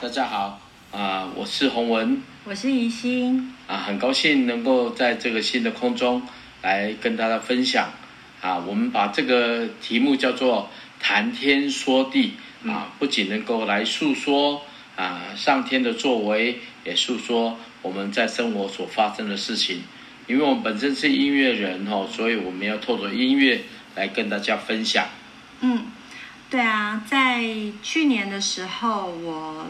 大家好，啊、呃，我是洪文，我是怡心，啊，很高兴能够在这个新的空中来跟大家分享，啊，我们把这个题目叫做谈天说地，啊，不仅能够来诉说啊上天的作为，也诉说我们在生活所发生的事情，因为我们本身是音乐人哦，所以我们要透过音乐来跟大家分享，嗯。对啊，在去年的时候，我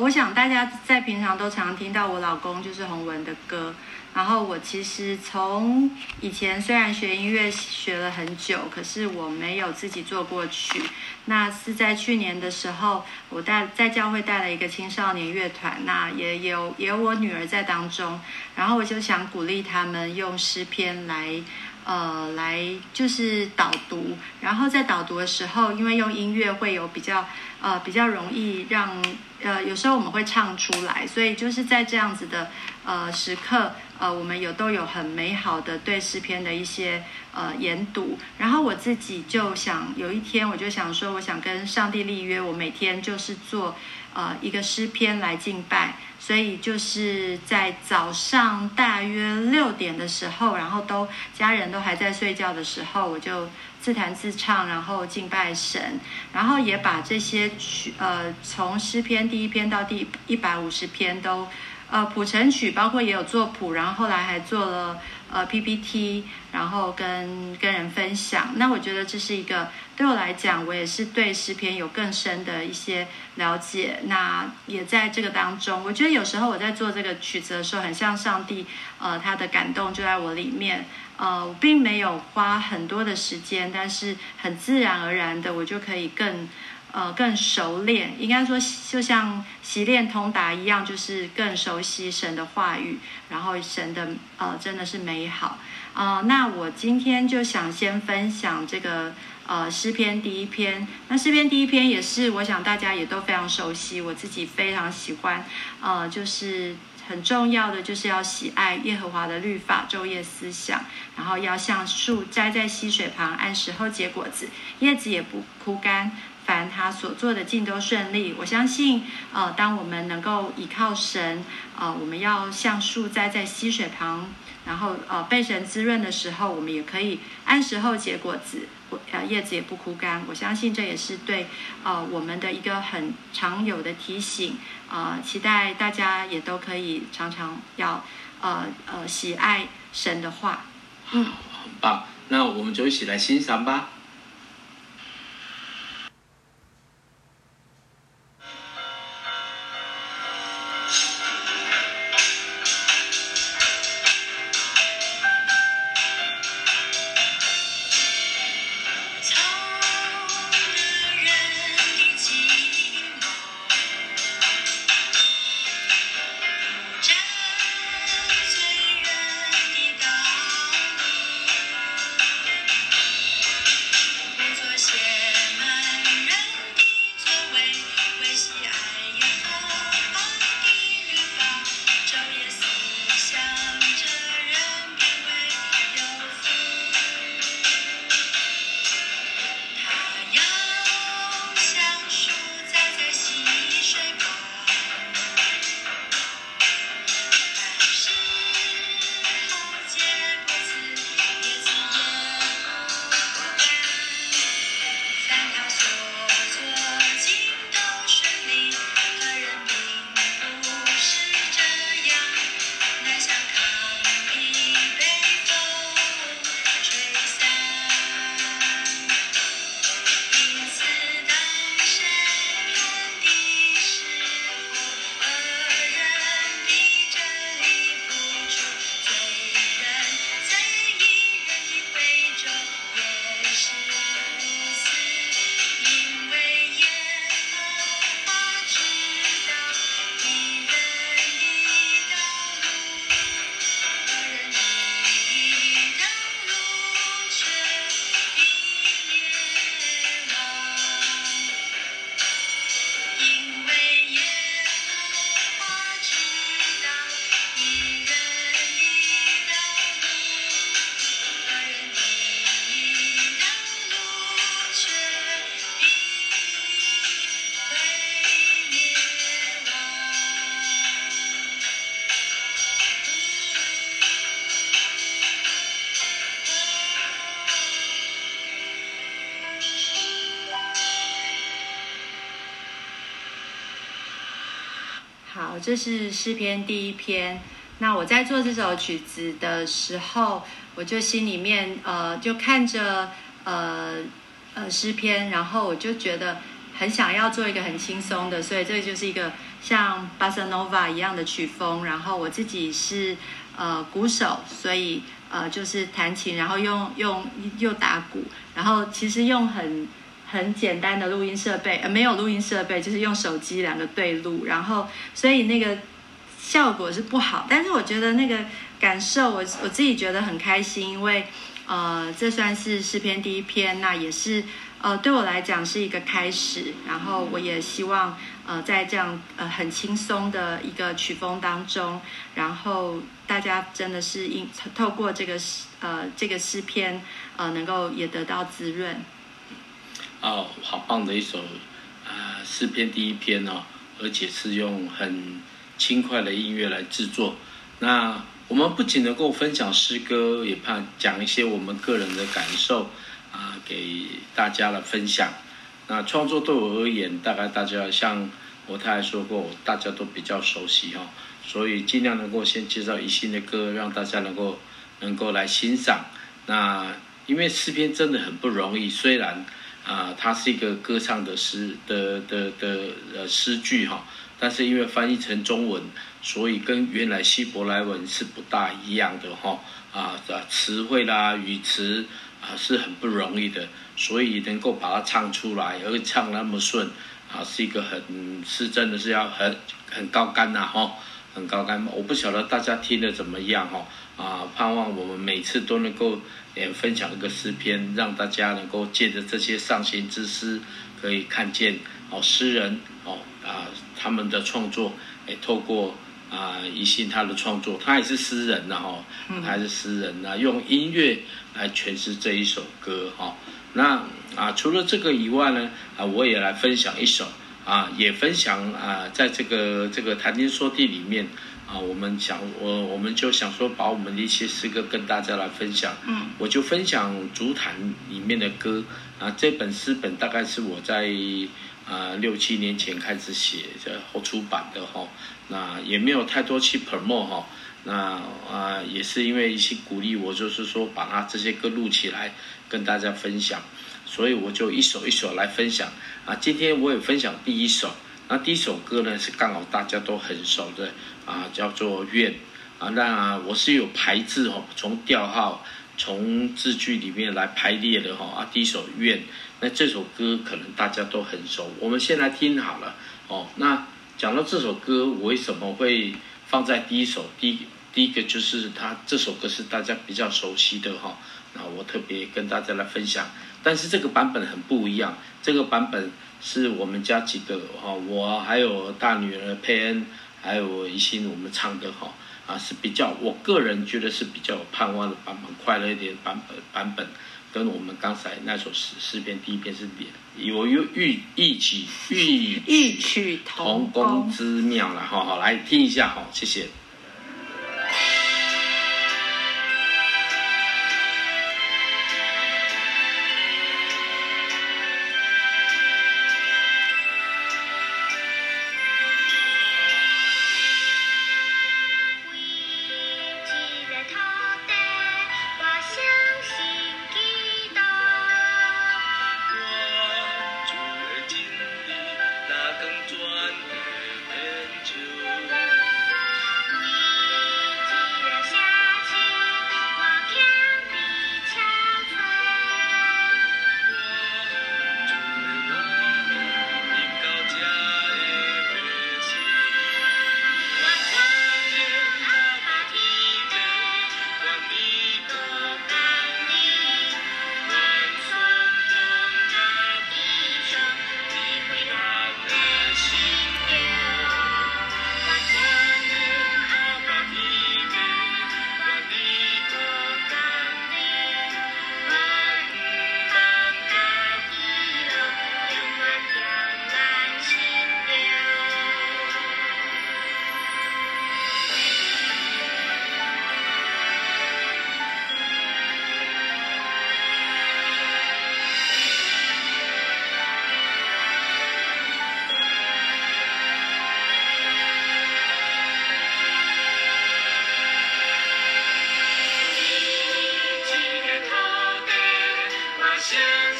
我想大家在平常都常听到我老公就是洪文的歌。然后我其实从以前虽然学音乐学了很久，可是我没有自己做过曲。那是在去年的时候，我带在教会带了一个青少年乐团，那也有也有我女儿在当中。然后我就想鼓励他们用诗篇来。呃，来就是导读，然后在导读的时候，因为用音乐会有比较呃比较容易让呃有时候我们会唱出来，所以就是在这样子的呃时刻，呃我们有都有很美好的对诗篇的一些呃研读，然后我自己就想有一天我就想说，我想跟上帝立约，我每天就是做呃一个诗篇来敬拜。所以就是在早上大约六点的时候，然后都家人都还在睡觉的时候，我就自弹自唱，然后敬拜神，然后也把这些曲，呃，从诗篇第一篇到第一百五十篇都，呃，谱成曲，包括也有作谱，然后后来还做了。呃，PPT，然后跟跟人分享。那我觉得这是一个对我来讲，我也是对诗篇有更深的一些了解。那也在这个当中，我觉得有时候我在做这个曲子的时候，很像上帝，呃，他的感动就在我里面。呃，我并没有花很多的时间，但是很自然而然的，我就可以更。呃，更熟练，应该说就像习练通达一样，就是更熟悉神的话语，然后神的呃真的是美好啊，呃。那我今天就想先分享这个呃诗篇第一篇。那诗篇第一篇也是我想大家也都非常熟悉，我自己非常喜欢。呃，就是很重要的就是要喜爱耶和华的律法，昼夜思想，然后要像树栽在溪水旁，按时候结果子，叶子也不枯干。凡他所做的尽都顺利。我相信，呃，当我们能够依靠神，呃，我们要像树栽在溪水旁，然后呃被神滋润的时候，我们也可以按时候结果子，呃叶子也不枯干。我相信这也是对呃我们的一个很常有的提醒。呃，期待大家也都可以常常要呃呃喜爱神的话。嗯，很棒。那我们就一起来欣赏吧。好，这是诗篇第一篇。那我在做这首曲子的时候，我就心里面呃，就看着呃呃诗篇，然后我就觉得很想要做一个很轻松的，所以这就是一个像巴塞诺瓦一样的曲风。然后我自己是呃鼓手，所以呃就是弹琴，然后用用又打鼓，然后其实用很。很简单的录音设备，呃，没有录音设备，就是用手机两个对录，然后所以那个效果是不好，但是我觉得那个感受，我我自己觉得很开心，因为呃，这算是诗篇第一篇，那也是呃对我来讲是一个开始，然后我也希望呃在这样呃很轻松的一个曲风当中，然后大家真的是因透过这个诗呃这个诗篇呃能够也得到滋润。哦，好棒的一首啊诗篇第一篇哦，而且是用很轻快的音乐来制作。那我们不仅能够分享诗歌，也怕讲一些我们个人的感受啊，给大家来分享。那创作对我而言，大概大家像我太太说过，大家都比较熟悉哈，所以尽量能够先介绍一新的歌，让大家能够能够来欣赏。那因为诗篇真的很不容易，虽然。啊，它是一个歌唱的诗的的的呃诗句哈，但是因为翻译成中文，所以跟原来希伯来文是不大一样的哈啊，词汇啦语词啊是很不容易的，所以能够把它唱出来，而唱那么顺啊，是一个很是真的是要很很高干呐哈，很高竿。我不晓得大家听得怎么样哈啊，盼望我们每次都能够。也分享一个诗篇，让大家能够借着这些上行之诗，可以看见哦，诗人哦啊他们的创作，哎，透过啊一信他的创作，他也是诗人呐哈，他也是诗人呐，用音乐来诠释这一首歌哈。那啊除了这个以外呢，啊我也来分享一首啊，也分享啊在这个这个谈天说地里面。啊，我们想，我我们就想说，把我们的一些诗歌跟大家来分享。嗯，我就分享竹坛里面的歌。啊，这本诗本大概是我在啊六七年前开始写的，后出版的哈。那也没有太多去 promote 哈。那啊，也是因为一些鼓励我，就是说把它这些歌录起来跟大家分享。所以我就一首一首来分享。啊，今天我也分享第一首。那第一首歌呢，是刚好大家都很熟的啊，叫做《愿》啊。那我是有排字哦，从调号、从字句里面来排列的哈啊。第一首《愿》，那这首歌可能大家都很熟，我们先来听好了哦。那讲到这首歌，我为什么会放在第一首？第一第一个就是它这首歌是大家比较熟悉的哈。那我特别跟大家来分享，但是这个版本很不一样，这个版本。是我们家几个哈，我还有大女儿佩恩，还有一心我们唱的哈啊，是比较我个人觉得是比较有盼望的版本，快乐一点版本版本，跟我们刚才那首诗诗篇第一篇是有有异异曲异异曲同工之妙了哈，好来听一下哈，谢谢。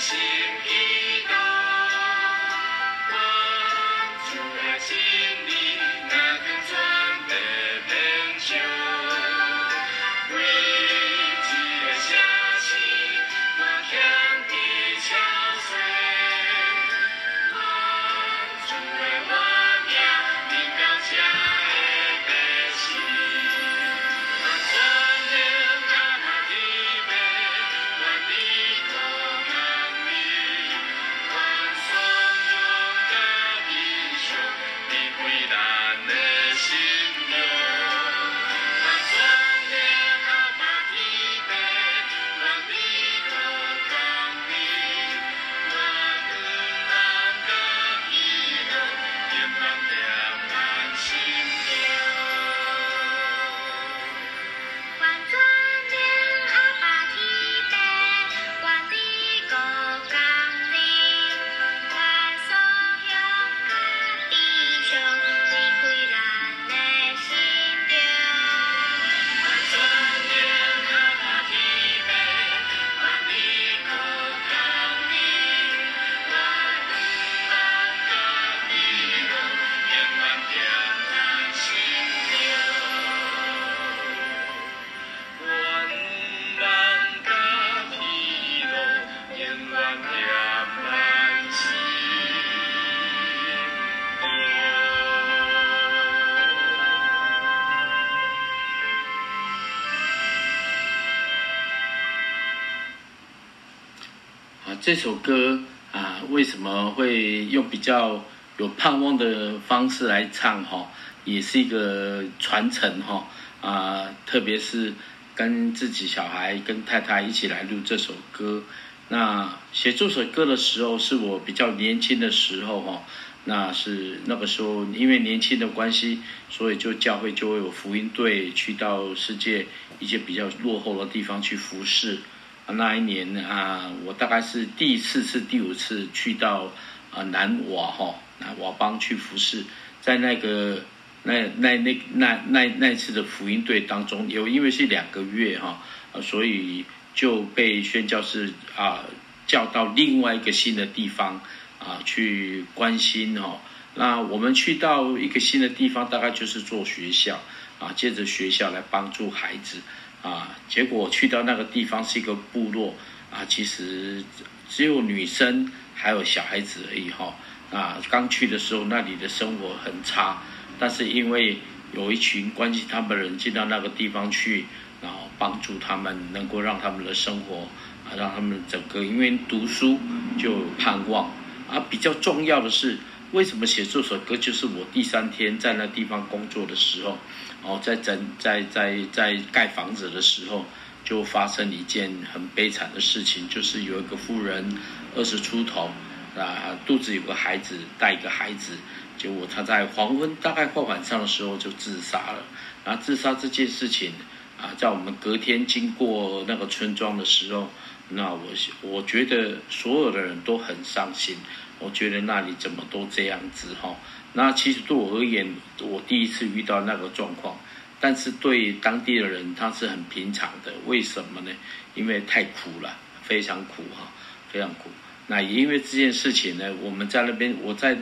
she 这首歌啊，为什么会用比较有盼望的方式来唱哈？也是一个传承哈啊，特别是跟自己小孩、跟太太一起来录这首歌。那写这首歌的时候，是我比较年轻的时候哈。那是那个时候，因为年轻的关系，所以就教会就会有福音队去到世界一些比较落后的地方去服侍。那一年啊，我大概是第四次、第五次去到啊南瓦哈南瓦邦去服侍，在那个那那那那那那次的福音队当中，有因为是两个月哈，啊，所以就被宣教士啊叫到另外一个新的地方。啊，去关心哦。那我们去到一个新的地方，大概就是做学校啊，借着学校来帮助孩子啊。结果去到那个地方是一个部落啊，其实只有女生还有小孩子而已哈。啊，刚去的时候那里的生活很差，但是因为有一群关心他们的人进到那个地方去，然后帮助他们，能够让他们的生活啊，让他们整个因为读书就盼望。啊，比较重要的是，为什么写这首歌？就是我第三天在那地方工作的时候，哦，在整在在在盖房子的时候，就发生一件很悲惨的事情，就是有一个妇人二十出头，啊，肚子有个孩子，带一个孩子，结果她在黄昏大概快晚上的时候就自杀了。然后自杀这件事情，啊，在我们隔天经过那个村庄的时候。那我我觉得所有的人都很伤心，我觉得那里怎么都这样子哈？那其实对我而言，我第一次遇到那个状况，但是对当地的人他是很平常的，为什么呢？因为太苦了，非常苦哈，非常苦。那也因为这件事情呢，我们在那边，我在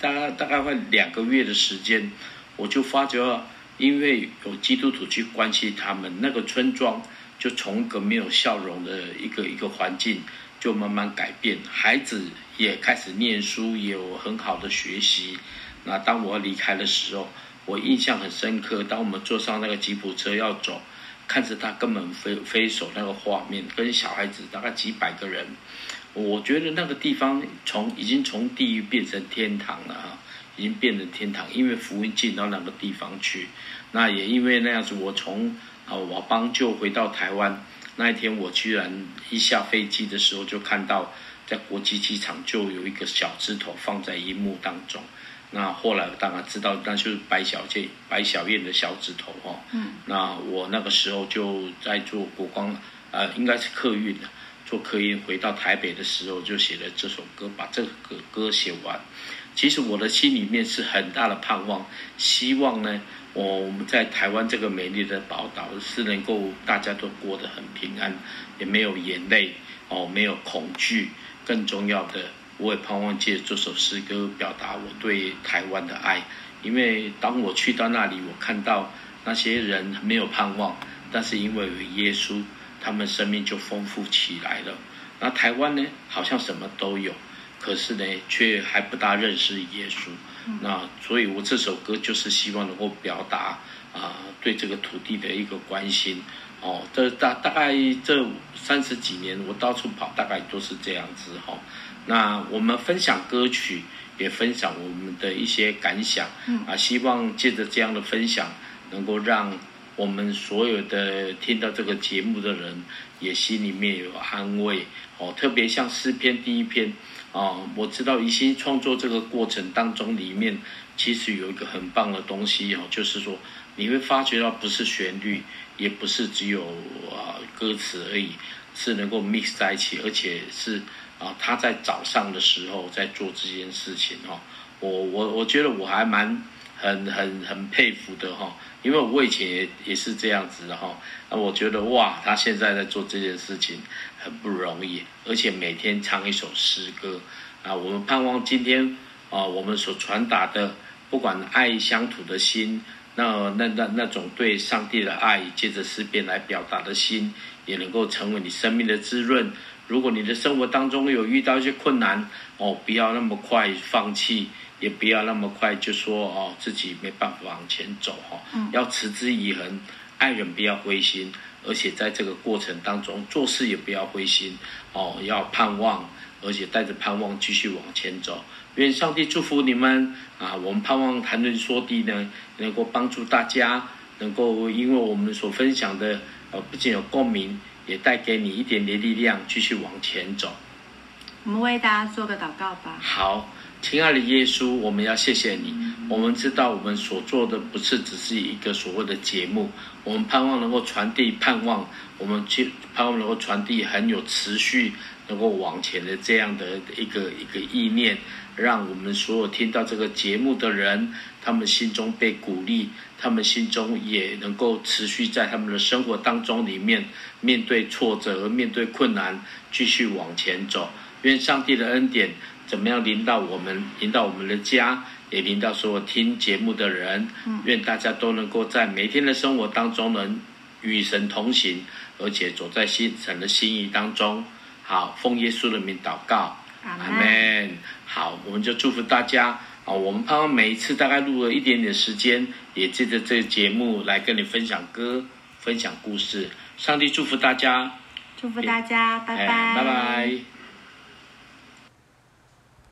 大概大概快两个月的时间，我就发觉，因为有基督徒去关心他们那个村庄。就从一个没有笑容的一个一个环境，就慢慢改变，孩子也开始念书，有很好的学习。那当我离开的时候，我印象很深刻。当我们坐上那个吉普车要走，看着他根本飞飞手那个画面，跟小孩子大概几百个人，我觉得那个地方从已经从地狱变成天堂了哈，已经变成天堂，因为福音进到那个地方去。那也因为那样子，我从啊，我帮就回到台湾那一天，我居然一下飞机的时候就看到，在国际机场就有一个小枝头放在荧幕当中。那后来我当然知道，那就是白小燕、白小燕的小指头哈。嗯。那我那个时候就在做国光，呃，应该是客运的，做客运回到台北的时候，就写了这首歌，把这个歌写完。其实我的心里面是很大的盼望，希望呢。我们在台湾这个美丽的宝岛是能够大家都过得很平安，也没有眼泪哦，没有恐惧。更重要的，我也盼望借这首诗歌表达我对台湾的爱。因为当我去到那里，我看到那些人没有盼望，但是因为有耶稣，他们生命就丰富起来了。那台湾呢，好像什么都有，可是呢，却还不大认识耶稣。那所以，我这首歌就是希望能够表达啊、呃，对这个土地的一个关心哦。这大大概这三十几年，我到处跑，大概都是这样子哈、哦。那我们分享歌曲，也分享我们的一些感想啊。希望借着这样的分享，能够让我们所有的听到这个节目的人，也心里面有安慰哦。特别像诗篇第一篇。哦，我知道一心创作这个过程当中，里面其实有一个很棒的东西哦，就是说你会发觉到不是旋律，也不是只有啊歌词而已，是能够 mix 在一起，而且是啊他在早上的时候在做这件事情哦，我我我觉得我还蛮很很很佩服的哈。因为我以前也也是这样子的哈，那我觉得哇，他现在在做这件事情很不容易，而且每天唱一首诗歌啊，我们盼望今天啊，我们所传达的，不管爱乡土的心，那那那那种对上帝的爱，借着诗篇来表达的心，也能够成为你生命的滋润。如果你的生活当中有遇到一些困难，哦，不要那么快放弃。也不要那么快就说哦，自己没办法往前走哈，要持之以恒，爱人不要灰心，而且在这个过程当中做事也不要灰心哦，要盼望而且带着盼望继续往前走。愿上帝祝福你们啊！我们盼望谈论说地呢，能够帮助大家，能够因为我们所分享的，呃，不仅有共鸣，也带给你一点点力量，继续往前走。我们为大家做个祷告吧。好，亲爱的耶稣，我们要谢谢你。我们知道我们所做的不是只是一个所谓的节目，我们盼望能够传递盼望，我们去盼望能够传递很有持续。能够往前的这样的一个一个意念，让我们所有听到这个节目的人，他们心中被鼓励，他们心中也能够持续在他们的生活当中里面面对挫折面对困难，继续往前走。愿上帝的恩典怎么样临到我们，临到我们的家，也临到所有听节目的人。愿大家都能够在每天的生活当中能与神同行，而且走在新神的心意当中。好，奉耶稣的名祷告，阿门。好，我们就祝福大家啊！我们盼望每一次大概录了一点点时间，也借着这个节目来跟你分享歌、分享故事。上帝祝福大家，祝福大家，拜拜，拜拜。